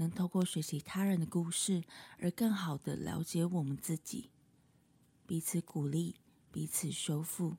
能透过学习他人的故事，而更好的了解我们自己，彼此鼓励，彼此修复。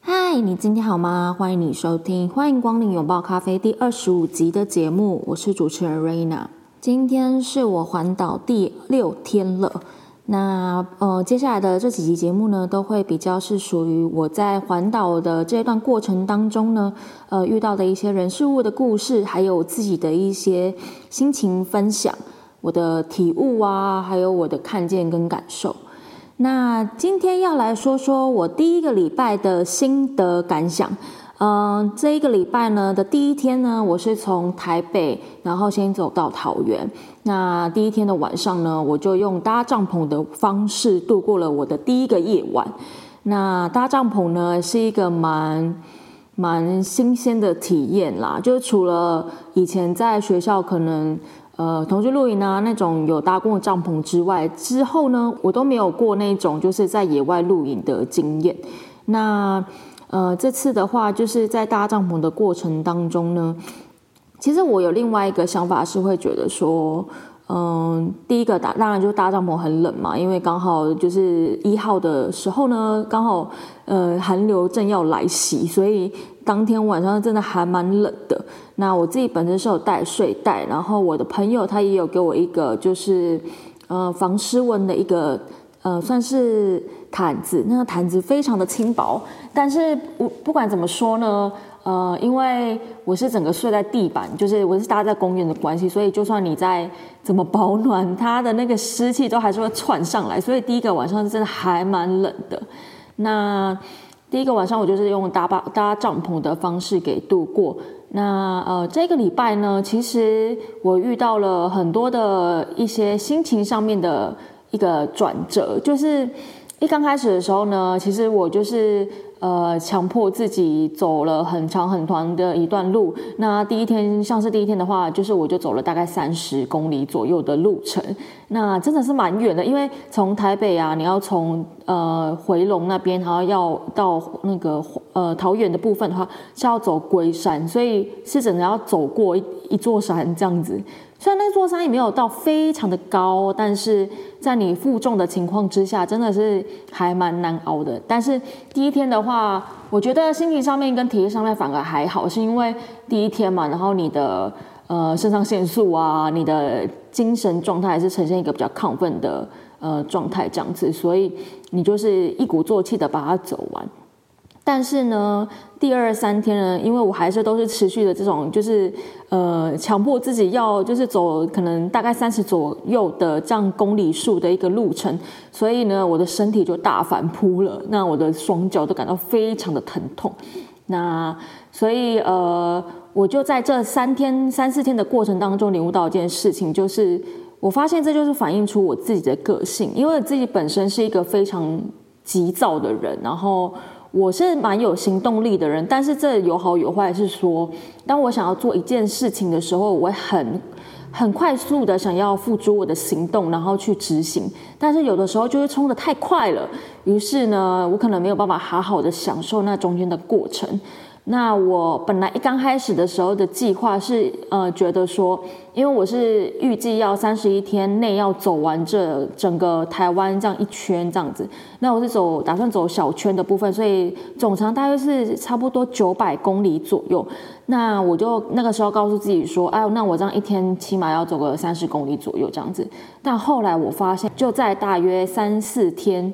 嗨，你今天好吗？欢迎你收听，欢迎光临拥抱咖啡第二十五集的节目，我是主持人 Raina。今天是我环岛第六天了。那呃，接下来的这几集节目呢，都会比较是属于我在环岛的这段过程当中呢，呃，遇到的一些人事物的故事，还有自己的一些心情分享，我的体悟啊，还有我的看见跟感受。那今天要来说说我第一个礼拜的心得感想。嗯，这一个礼拜呢的第一天呢，我是从台北，然后先走到桃园。那第一天的晚上呢，我就用搭帐篷的方式度过了我的第一个夜晚。那搭帐篷呢，是一个蛮蛮新鲜的体验啦。就是除了以前在学校可能呃同学露营啊那种有搭过帐篷之外，之后呢，我都没有过那种就是在野外露营的经验。那呃，这次的话，就是在搭帐篷的过程当中呢，其实我有另外一个想法，是会觉得说，嗯，第一个搭当然就搭帐篷很冷嘛，因为刚好就是一号的时候呢，刚好呃寒流正要来袭，所以当天晚上真的还蛮冷的。那我自己本身是有带睡袋，然后我的朋友他也有给我一个就是呃防湿温的一个。呃，算是毯子，那个毯子非常的轻薄，但是不不管怎么说呢，呃，因为我是整个睡在地板，就是我是搭在公园的关系，所以就算你在怎么保暖，它的那个湿气都还是会窜上来，所以第一个晚上真的还蛮冷的。那第一个晚上我就是用搭搭搭帐篷的方式给度过。那呃，这个礼拜呢，其实我遇到了很多的一些心情上面的。一个转折，就是一刚开始的时候呢，其实我就是呃强迫自己走了很长很长的一段路。那第一天，像是第一天的话，就是我就走了大概三十公里左右的路程，那真的是蛮远的，因为从台北啊，你要从呃回龙那边，然后要到那个呃桃园的部分的话，是要走龟山，所以是真的要走过一一座山这样子。虽然那座山也没有到非常的高，但是在你负重的情况之下，真的是还蛮难熬的。但是第一天的话，我觉得心情上面跟体力上面反而还好，是因为第一天嘛，然后你的呃肾上腺素啊，你的精神状态还是呈现一个比较亢奋的呃状态这样子，所以你就是一鼓作气的把它走完。但是呢，第二三天呢，因为我还是都是持续的这种，就是呃，强迫自己要就是走可能大概三十左右的这样公里数的一个路程，所以呢，我的身体就大反扑了，那我的双脚都感到非常的疼痛。那所以呃，我就在这三天三四天的过程当中领悟到一件事情，就是我发现这就是反映出我自己的个性，因为自己本身是一个非常急躁的人，然后。我是蛮有行动力的人，但是这有好有坏，是说，当我想要做一件事情的时候，我会很很快速的想要付诸我的行动，然后去执行。但是有的时候就会冲的太快了，于是呢，我可能没有办法好好的享受那中间的过程。那我本来一刚开始的时候的计划是，呃，觉得说，因为我是预计要三十一天内要走完这整个台湾这样一圈这样子，那我是走打算走小圈的部分，所以总长大约是差不多九百公里左右。那我就那个时候告诉自己说，哎，那我这样一天起码要走个三十公里左右这样子。但后来我发现，就在大约三四天。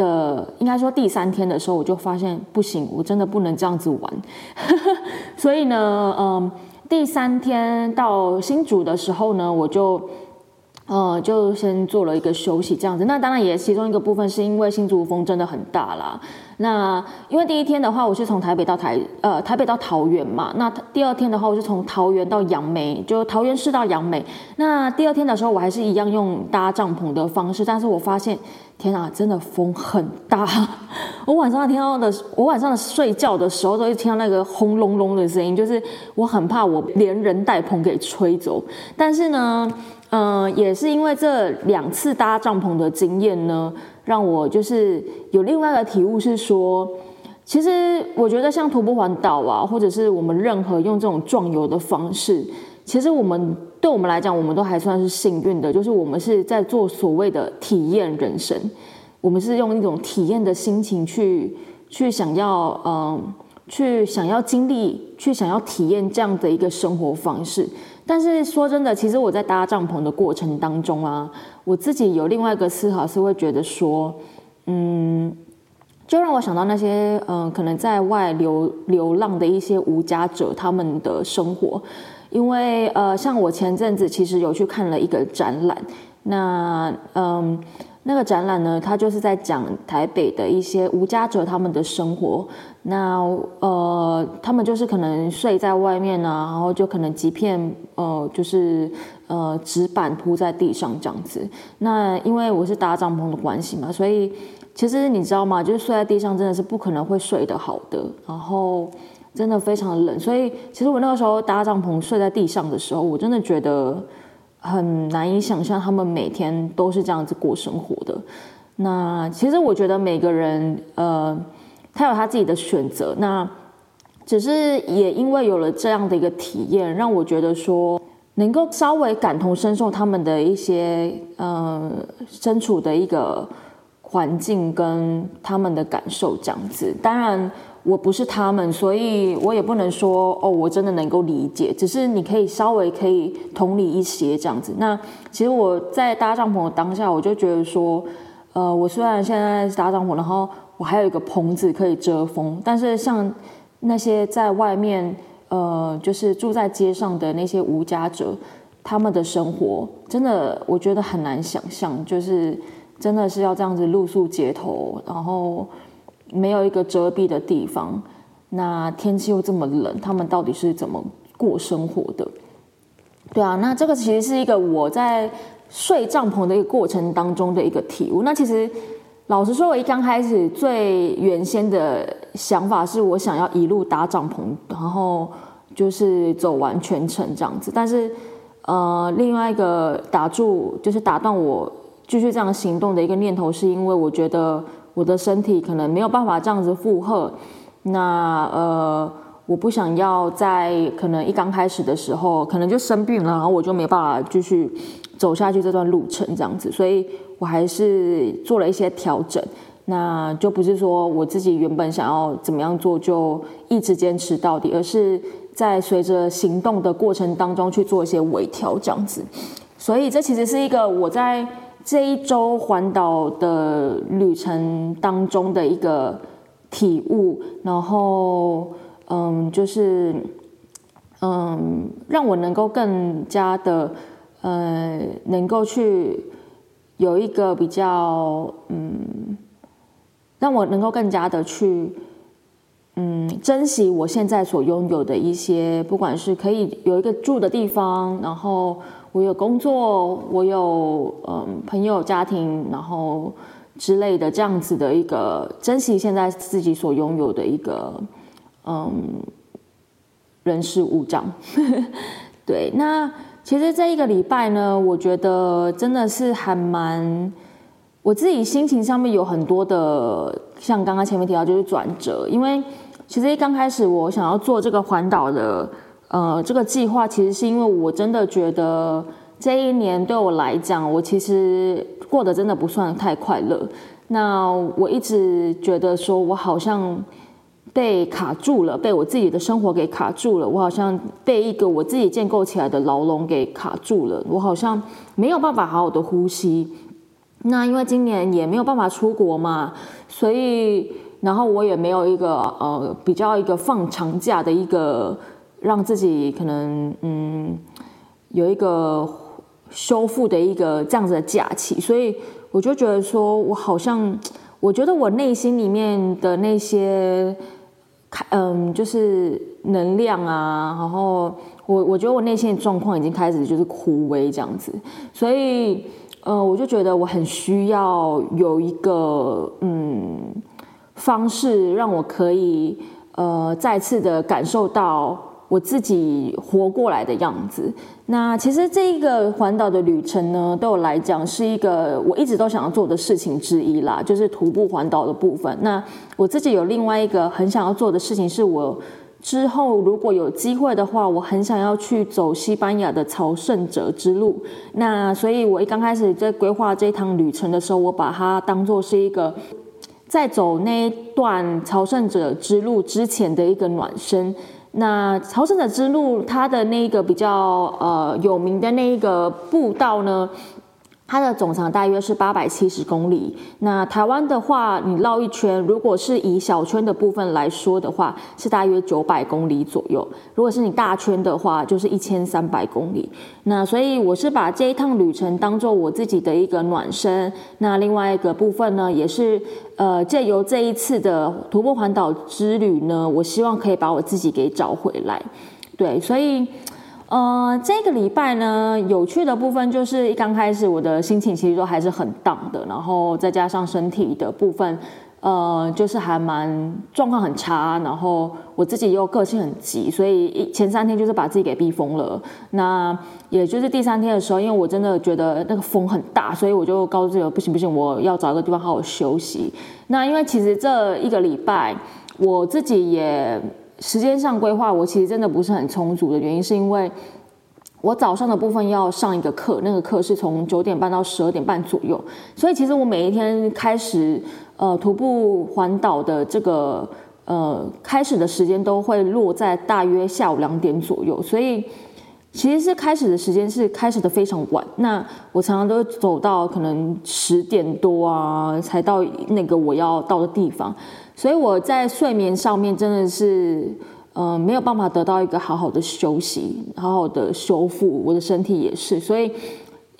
的应该说第三天的时候，我就发现不行，我真的不能这样子玩。所以呢，嗯，第三天到新竹的时候呢，我就呃，就先做了一个休息这样子。那当然也其中一个部分是因为新竹风真的很大啦。那因为第一天的话，我是从台北到台呃台北到桃园嘛。那第二天的话，我是从桃园到杨梅，就桃园市到杨梅。那第二天的时候，我还是一样用搭帐篷的方式，但是我发现，天啊，真的风很大。我晚上听到的，我晚上睡觉的时候都会听到那个轰隆隆的声音，就是我很怕我连人带棚给吹走。但是呢。嗯，也是因为这两次搭帐篷的经验呢，让我就是有另外一个体悟，是说，其实我觉得像徒步环岛啊，或者是我们任何用这种壮游的方式，其实我们对我们来讲，我们都还算是幸运的，就是我们是在做所谓的体验人生，我们是用一种体验的心情去去想要，嗯，去想要经历，去想要体验这样的一个生活方式。但是说真的，其实我在搭帐篷的过程当中啊，我自己有另外一个思考，是会觉得说，嗯，就让我想到那些嗯，可能在外流流浪的一些无家者他们的生活，因为呃，像我前阵子其实有去看了一个展览，那嗯。那个展览呢，它就是在讲台北的一些无家者他们的生活。那呃，他们就是可能睡在外面啊，然后就可能几片呃，就是呃纸板铺在地上这样子。那因为我是搭帐篷的关系嘛，所以其实你知道吗？就是睡在地上真的是不可能会睡得好的，然后真的非常冷。所以其实我那个时候搭帐篷睡在地上的时候，我真的觉得。很难以想象他们每天都是这样子过生活的。那其实我觉得每个人，呃，他有他自己的选择。那只是也因为有了这样的一个体验，让我觉得说，能够稍微感同身受他们的一些，呃，身处的一个环境跟他们的感受这样子。当然。我不是他们，所以我也不能说哦，我真的能够理解。只是你可以稍微可以同理一些这样子。那其实我在搭帐篷的当下，我就觉得说，呃，我虽然现在搭帐篷，然后我还有一个棚子可以遮风，但是像那些在外面，呃，就是住在街上的那些无家者，他们的生活真的，我觉得很难想象，就是真的是要这样子露宿街头，然后。没有一个遮蔽的地方，那天气又这么冷，他们到底是怎么过生活的？对啊，那这个其实是一个我在睡帐篷的一个过程当中的一个体悟。那其实老实说，我一刚开始最原先的想法是我想要一路搭帐篷，然后就是走完全程这样子。但是呃，另外一个打住，就是打断我继续这样行动的一个念头，是因为我觉得。我的身体可能没有办法这样子负荷，那呃，我不想要在可能一刚开始的时候，可能就生病了，然后我就没办法继续走下去这段路程这样子，所以我还是做了一些调整，那就不是说我自己原本想要怎么样做就一直坚持到底，而是在随着行动的过程当中去做一些微调这样子，所以这其实是一个我在。这一周环岛的旅程当中的一个体悟，然后嗯，就是嗯，让我能够更加的呃，能够去有一个比较嗯，让我能够更加的去嗯，珍惜我现在所拥有的一些，不管是可以有一个住的地方，然后。我有工作，我有嗯朋友、家庭，然后之类的这样子的一个珍惜现在自己所拥有的一个嗯人事物这样。对，那其实这一个礼拜呢，我觉得真的是还蛮我自己心情上面有很多的，像刚刚前面提到就是转折，因为其实一刚开始我想要做这个环岛的。呃，这个计划其实是因为我真的觉得这一年对我来讲，我其实过得真的不算太快乐。那我一直觉得说，我好像被卡住了，被我自己的生活给卡住了。我好像被一个我自己建构起来的牢笼给卡住了。我好像没有办法好好的呼吸。那因为今年也没有办法出国嘛，所以然后我也没有一个呃比较一个放长假的一个。让自己可能嗯有一个修复的一个这样子的假期，所以我就觉得说，我好像，我觉得我内心里面的那些，嗯，就是能量啊，然后我我觉得我内心的状况已经开始就是枯萎这样子，所以，呃，我就觉得我很需要有一个嗯方式，让我可以呃再次的感受到。我自己活过来的样子。那其实这一个环岛的旅程呢，对我来讲是一个我一直都想要做的事情之一啦，就是徒步环岛的部分。那我自己有另外一个很想要做的事情，是我之后如果有机会的话，我很想要去走西班牙的朝圣者之路。那所以，我一刚开始在规划这趟旅程的时候，我把它当做是一个在走那一段朝圣者之路之前的一个暖身。那朝圣者之路，它的那个比较呃有名的那一个步道呢？它的总长大约是八百七十公里。那台湾的话，你绕一圈，如果是以小圈的部分来说的话，是大约九百公里左右。如果是你大圈的话，就是一千三百公里。那所以我是把这一趟旅程当做我自己的一个暖身。那另外一个部分呢，也是呃借由这一次的徒步环岛之旅呢，我希望可以把我自己给找回来。对，所以。呃，这个礼拜呢，有趣的部分就是一刚开始我的心情其实都还是很荡的，然后再加上身体的部分，呃，就是还蛮状况很差，然后我自己又个性很急，所以前三天就是把自己给逼疯了。那也就是第三天的时候，因为我真的觉得那个风很大，所以我就告诉自己不行不行，我要找一个地方好好休息。那因为其实这一个礼拜我自己也。时间上规划，我其实真的不是很充足的原因，是因为我早上的部分要上一个课，那个课是从九点半到十二点半左右，所以其实我每一天开始呃徒步环岛的这个呃开始的时间都会落在大约下午两点左右，所以其实是开始的时间是开始的非常晚，那我常常都走到可能十点多啊才到那个我要到的地方。所以我在睡眠上面真的是，呃，没有办法得到一个好好的休息，好好的修复，我的身体也是，所以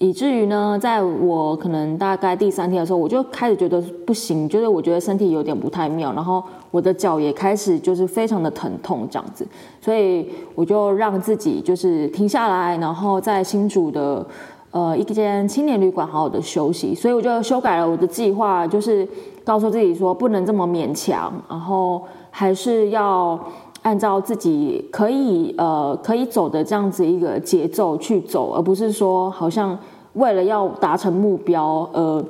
以至于呢，在我可能大概第三天的时候，我就开始觉得不行，就是我觉得身体有点不太妙，然后我的脚也开始就是非常的疼痛这样子，所以我就让自己就是停下来，然后在新竹的。呃，一间青年旅馆好好的休息，所以我就修改了我的计划，就是告诉自己说不能这么勉强，然后还是要按照自己可以呃可以走的这样子一个节奏去走，而不是说好像为了要达成目标，呃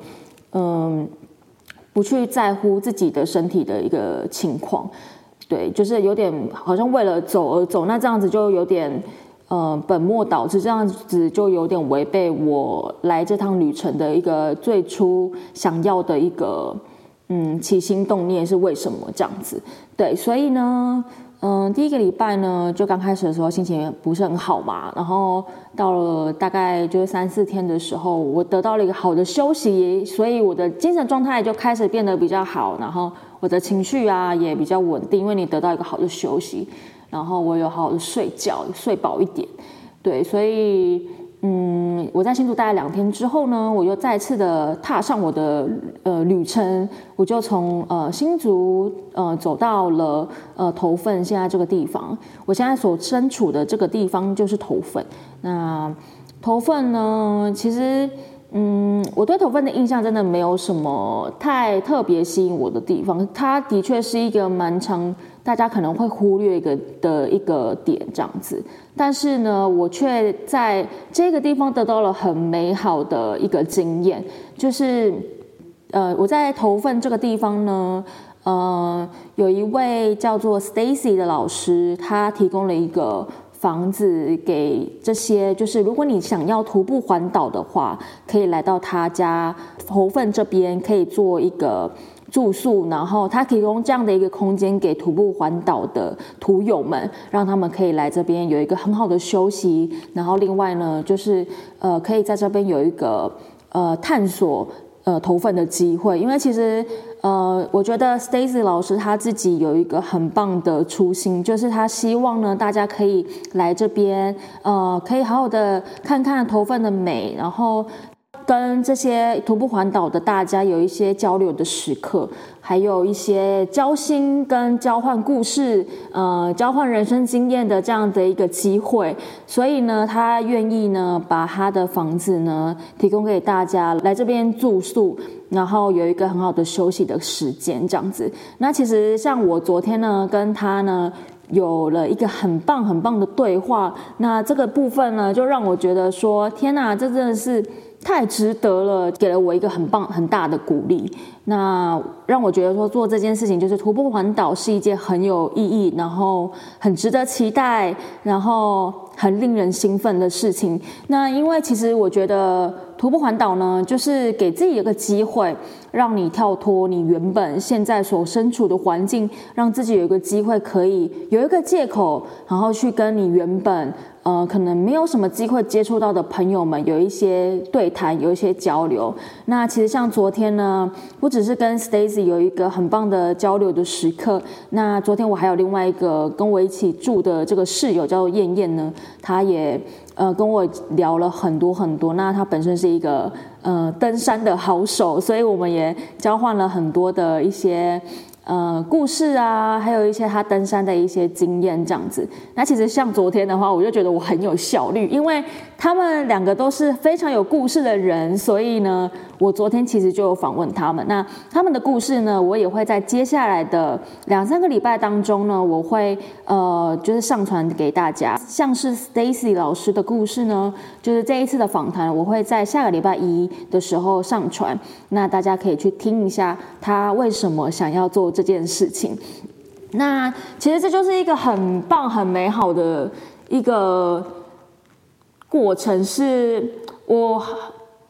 嗯，不去在乎自己的身体的一个情况，对，就是有点好像为了走而走，那这样子就有点。呃，本末倒置，这样子就有点违背我来这趟旅程的一个最初想要的一个嗯起心动念是为什么这样子？对，所以呢，嗯，第一个礼拜呢，就刚开始的时候心情不是很好嘛，然后到了大概就是三四天的时候，我得到了一个好的休息，所以我的精神状态就开始变得比较好，然后我的情绪啊也比较稳定，因为你得到一个好的休息。然后我有好好的睡觉，睡饱一点，对，所以嗯，我在新竹待了两天之后呢，我又再次的踏上我的呃旅程，我就从呃新竹呃走到了呃头份现在这个地方，我现在所身处的这个地方就是头份。那头份呢，其实嗯，我对头份的印象真的没有什么太特别吸引我的地方，它的确是一个蛮长。大家可能会忽略一个的一个点这样子，但是呢，我却在这个地方得到了很美好的一个经验，就是呃，我在头份这个地方呢，呃，有一位叫做 Stacy 的老师，他提供了一个房子给这些，就是如果你想要徒步环岛的话，可以来到他家头份这边，可以做一个。住宿，然后他提供这样的一个空间给徒步环岛的徒友们，让他们可以来这边有一个很好的休息。然后另外呢，就是呃，可以在这边有一个呃探索呃投份的机会，因为其实呃，我觉得 Stacy 老师他自己有一个很棒的初心，就是他希望呢大家可以来这边，呃，可以好好的看看投份的美，然后。跟这些徒步环岛的大家有一些交流的时刻，还有一些交心跟交换故事，呃，交换人生经验的这样的一个机会。所以呢，他愿意呢把他的房子呢提供给大家来这边住宿，然后有一个很好的休息的时间这样子。那其实像我昨天呢跟他呢有了一个很棒很棒的对话，那这个部分呢就让我觉得说，天哪，这真的是。太值得了，给了我一个很棒很大的鼓励。那让我觉得说做这件事情就是徒步环岛是一件很有意义，然后很值得期待，然后很令人兴奋的事情。那因为其实我觉得徒步环岛呢，就是给自己一个机会，让你跳脱你原本现在所身处的环境，让自己有一个机会可以有一个借口，然后去跟你原本。呃，可能没有什么机会接触到的朋友们，有一些对谈，有一些交流。那其实像昨天呢，不只是跟 Stacy 有一个很棒的交流的时刻。那昨天我还有另外一个跟我一起住的这个室友叫燕燕呢，她也呃跟我聊了很多很多。那她本身是一个呃登山的好手，所以我们也交换了很多的一些。呃，故事啊，还有一些他登山的一些经验这样子。那其实像昨天的话，我就觉得我很有效率，因为他们两个都是非常有故事的人，所以呢。我昨天其实就访问他们，那他们的故事呢，我也会在接下来的两三个礼拜当中呢，我会呃就是上传给大家。像是 Stacy 老师的故事呢，就是这一次的访谈，我会在下个礼拜一的时候上传，那大家可以去听一下他为什么想要做这件事情。那其实这就是一个很棒、很美好的一个过程，是我。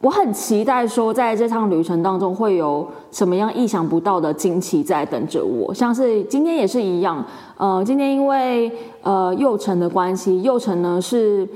我很期待说，在这趟旅程当中会有什么样意想不到的惊奇在等着我，像是今天也是一样。呃，今天因为呃佑成的关系，佑成呢是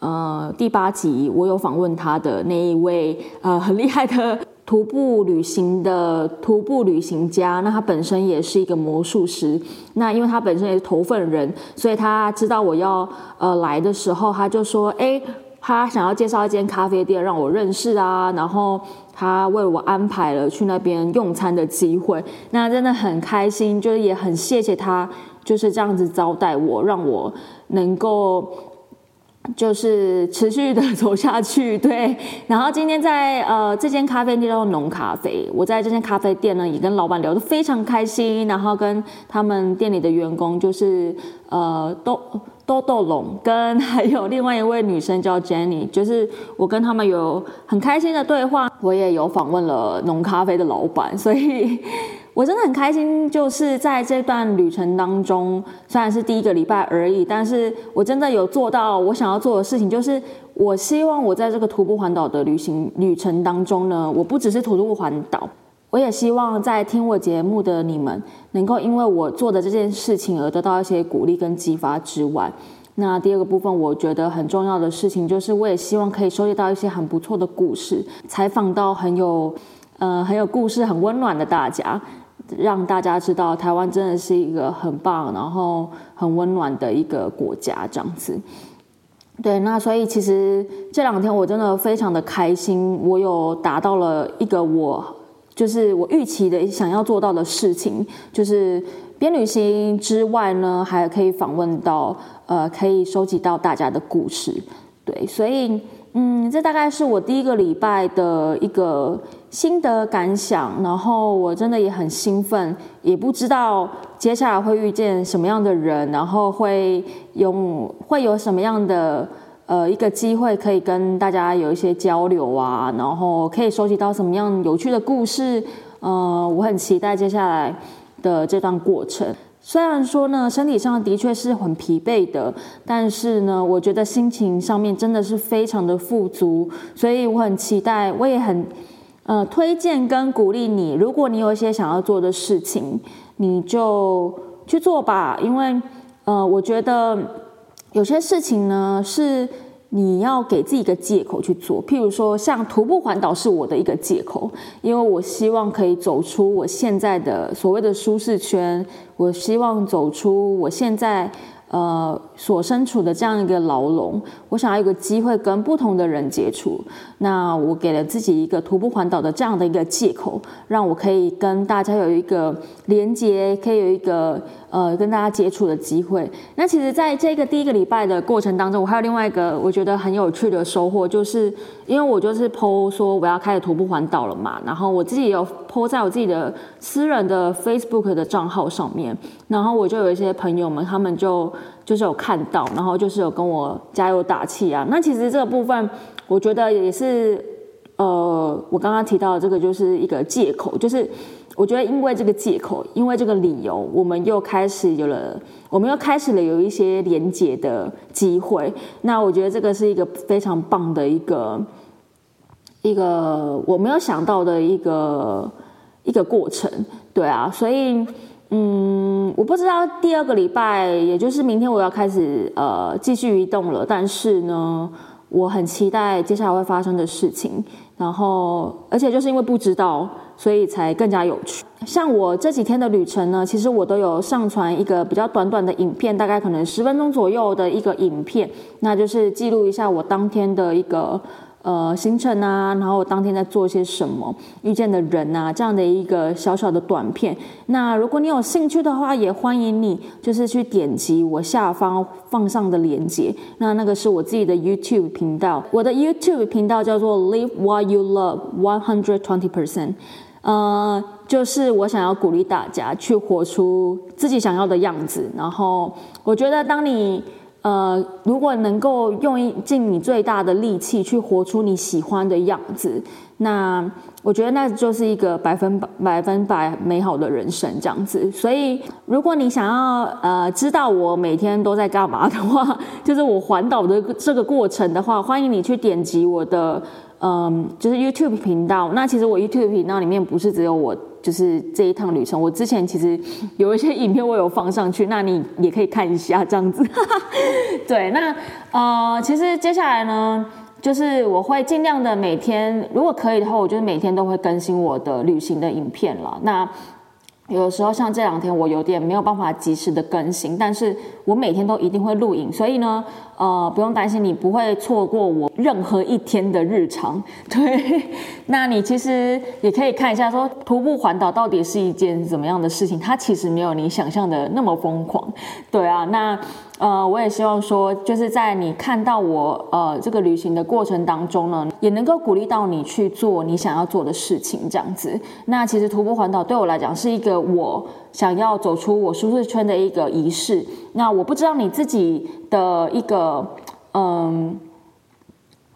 呃第八集我有访问他的那一位呃很厉害的徒步旅行的徒步旅行家，那他本身也是一个魔术师。那因为他本身也是头份人，所以他知道我要呃来的时候，他就说：“哎。”他想要介绍一间咖啡店让我认识啊，然后他为我安排了去那边用餐的机会，那真的很开心，就是也很谢谢他就是这样子招待我，让我能够就是持续的走下去。对，然后今天在呃这间咖啡店叫做浓咖啡，我在这间咖啡店呢也跟老板聊得非常开心，然后跟他们店里的员工就是呃都。豆豆龙跟还有另外一位女生叫 Jenny，就是我跟他们有很开心的对话。我也有访问了浓咖啡的老板，所以我真的很开心。就是在这段旅程当中，虽然是第一个礼拜而已，但是我真的有做到我想要做的事情。就是我希望我在这个徒步环岛的旅行旅程当中呢，我不只是徒步环岛。我也希望在听我节目的你们，能够因为我做的这件事情而得到一些鼓励跟激发之外，那第二个部分我觉得很重要的事情，就是我也希望可以收集到一些很不错的故事，采访到很有呃很有故事、很温暖的大家，让大家知道台湾真的是一个很棒、然后很温暖的一个国家，这样子。对，那所以其实这两天我真的非常的开心，我有达到了一个我。就是我预期的想要做到的事情，就是边旅行之外呢，还可以访问到，呃，可以收集到大家的故事，对，所以，嗯，这大概是我第一个礼拜的一个心得感想，然后我真的也很兴奋，也不知道接下来会遇见什么样的人，然后会有会有什么样的。呃，一个机会可以跟大家有一些交流啊，然后可以收集到什么样有趣的故事。呃，我很期待接下来的这段过程。虽然说呢，身体上的确是很疲惫的，但是呢，我觉得心情上面真的是非常的富足。所以我很期待，我也很呃推荐跟鼓励你，如果你有一些想要做的事情，你就去做吧。因为呃，我觉得。有些事情呢，是你要给自己一个借口去做。譬如说，像徒步环岛是我的一个借口，因为我希望可以走出我现在的所谓的舒适圈，我希望走出我现在。呃，所身处的这样一个牢笼，我想要有个机会跟不同的人接触。那我给了自己一个徒步环岛的这样的一个借口，让我可以跟大家有一个连接，可以有一个呃跟大家接触的机会。那其实，在这个第一个礼拜的过程当中，我还有另外一个我觉得很有趣的收获，就是因为我就是 PO 说我要开始徒步环岛了嘛，然后我自己有 PO 在我自己的私人的 Facebook 的账号上面，然后我就有一些朋友们，他们就。就是有看到，然后就是有跟我加油打气啊。那其实这个部分，我觉得也是，呃，我刚刚提到的这个就是一个借口，就是我觉得因为这个借口，因为这个理由，我们又开始有了，我们又开始了有一些连接的机会。那我觉得这个是一个非常棒的一个一个我没有想到的一个一个过程，对啊，所以。嗯，我不知道第二个礼拜，也就是明天我要开始呃继续移动了。但是呢，我很期待接下来会发生的事情。然后，而且就是因为不知道，所以才更加有趣。像我这几天的旅程呢，其实我都有上传一个比较短短的影片，大概可能十分钟左右的一个影片，那就是记录一下我当天的一个。呃，行程啊，然后当天在做些什么，遇见的人啊，这样的一个小小的短片。那如果你有兴趣的话，也欢迎你就是去点击我下方放上的链接。那那个是我自己的 YouTube 频道，我的 YouTube 频道叫做 Live What You Love One Hundred Twenty Percent。呃，就是我想要鼓励大家去活出自己想要的样子。然后我觉得当你。呃，如果能够用尽你最大的力气去活出你喜欢的样子，那我觉得那就是一个百分百、百分百美好的人生这样子。所以，如果你想要呃知道我每天都在干嘛的话，就是我环岛的这个过程的话，欢迎你去点击我的嗯，就是 YouTube 频道。那其实我 YouTube 频道里面不是只有我。就是这一趟旅程，我之前其实有一些影片我有放上去，那你也可以看一下这样子。对，那呃，其实接下来呢，就是我会尽量的每天，如果可以的话，我就是每天都会更新我的旅行的影片了。那有时候像这两天，我有点没有办法及时的更新，但是我每天都一定会录影，所以呢，呃，不用担心，你不会错过我任何一天的日常。对，那你其实也可以看一下，说徒步环岛到底是一件怎么样的事情，它其实没有你想象的那么疯狂。对啊，那。呃，我也希望说，就是在你看到我呃这个旅行的过程当中呢，也能够鼓励到你去做你想要做的事情，这样子。那其实徒步环岛对我来讲是一个我想要走出我舒适圈的一个仪式。那我不知道你自己的一个嗯。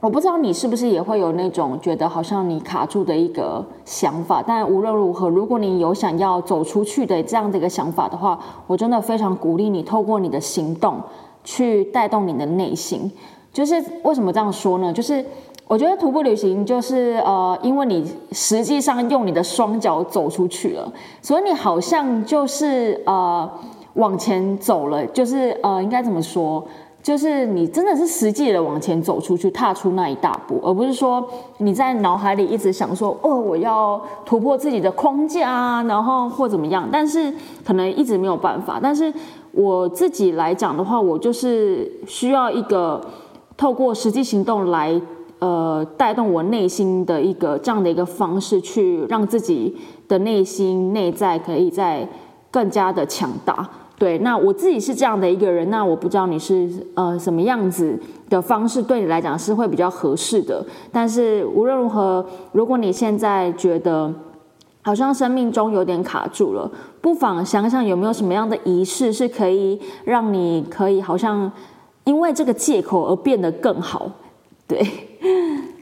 我不知道你是不是也会有那种觉得好像你卡住的一个想法，但无论如何，如果你有想要走出去的这样的一个想法的话，我真的非常鼓励你透过你的行动去带动你的内心。就是为什么这样说呢？就是我觉得徒步旅行就是呃，因为你实际上用你的双脚走出去了，所以你好像就是呃往前走了，就是呃应该怎么说？就是你真的是实际的往前走出去，踏出那一大步，而不是说你在脑海里一直想说，哦，我要突破自己的框架啊，然后或怎么样，但是可能一直没有办法。但是我自己来讲的话，我就是需要一个透过实际行动来，呃，带动我内心的一个这样的一个方式，去让自己的内心内在可以在更加的强大。对，那我自己是这样的一个人，那我不知道你是呃什么样子的方式对你来讲是会比较合适的。但是无论如何，如果你现在觉得好像生命中有点卡住了，不妨想想有没有什么样的仪式是可以让你可以好像因为这个借口而变得更好。对，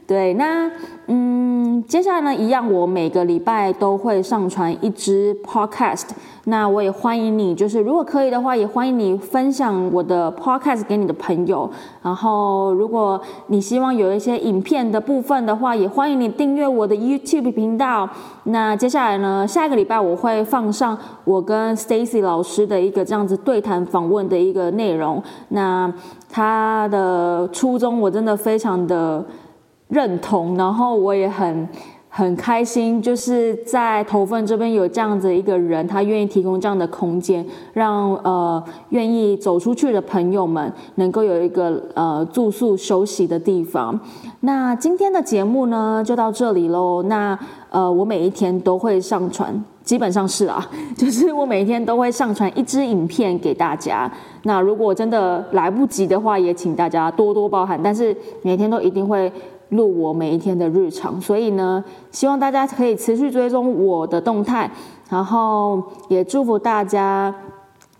对，那嗯，接下来呢，一样，我每个礼拜都会上传一支 podcast。那我也欢迎你，就是如果可以的话，也欢迎你分享我的 podcast 给你的朋友。然后，如果你希望有一些影片的部分的话，也欢迎你订阅我的 YouTube 频道。那接下来呢，下一个礼拜我会放上我跟 Stacy 老师的一个这样子对谈访问的一个内容。那他的初衷我真的非常的认同，然后我也很。很开心，就是在头份这边有这样子一个人，他愿意提供这样的空间，让呃愿意走出去的朋友们能够有一个呃住宿休息的地方。那今天的节目呢，就到这里喽。那呃，我每一天都会上传，基本上是啊，就是我每一天都会上传一支影片给大家。那如果真的来不及的话，也请大家多多包涵。但是每天都一定会。录我每一天的日常，所以呢，希望大家可以持续追踪我的动态，然后也祝福大家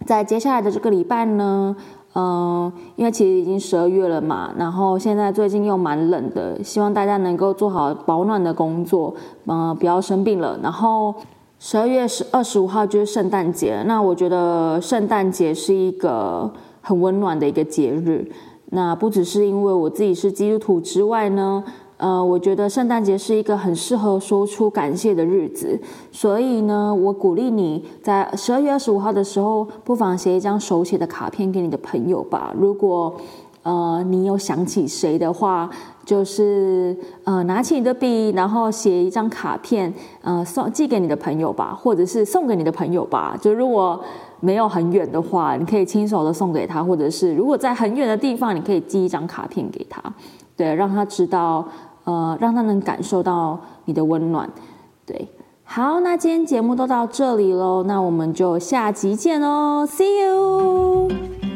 在接下来的这个礼拜呢，嗯，因为其实已经十二月了嘛，然后现在最近又蛮冷的，希望大家能够做好保暖的工作，嗯，不要生病了。然后十二月十二十五号就是圣诞节，那我觉得圣诞节是一个很温暖的一个节日。那不只是因为我自己是基督徒之外呢，呃，我觉得圣诞节是一个很适合说出感谢的日子，所以呢，我鼓励你在十二月二十五号的时候，不妨写一张手写的卡片给你的朋友吧。如果呃你有想起谁的话，就是呃拿起你的笔，然后写一张卡片，呃送寄给你的朋友吧，或者是送给你的朋友吧。就如果没有很远的话，你可以亲手的送给他，或者是如果在很远的地方，你可以寄一张卡片给他，对，让他知道，呃，让他能感受到你的温暖，对。好，那今天节目都到这里喽，那我们就下集见喽，See you。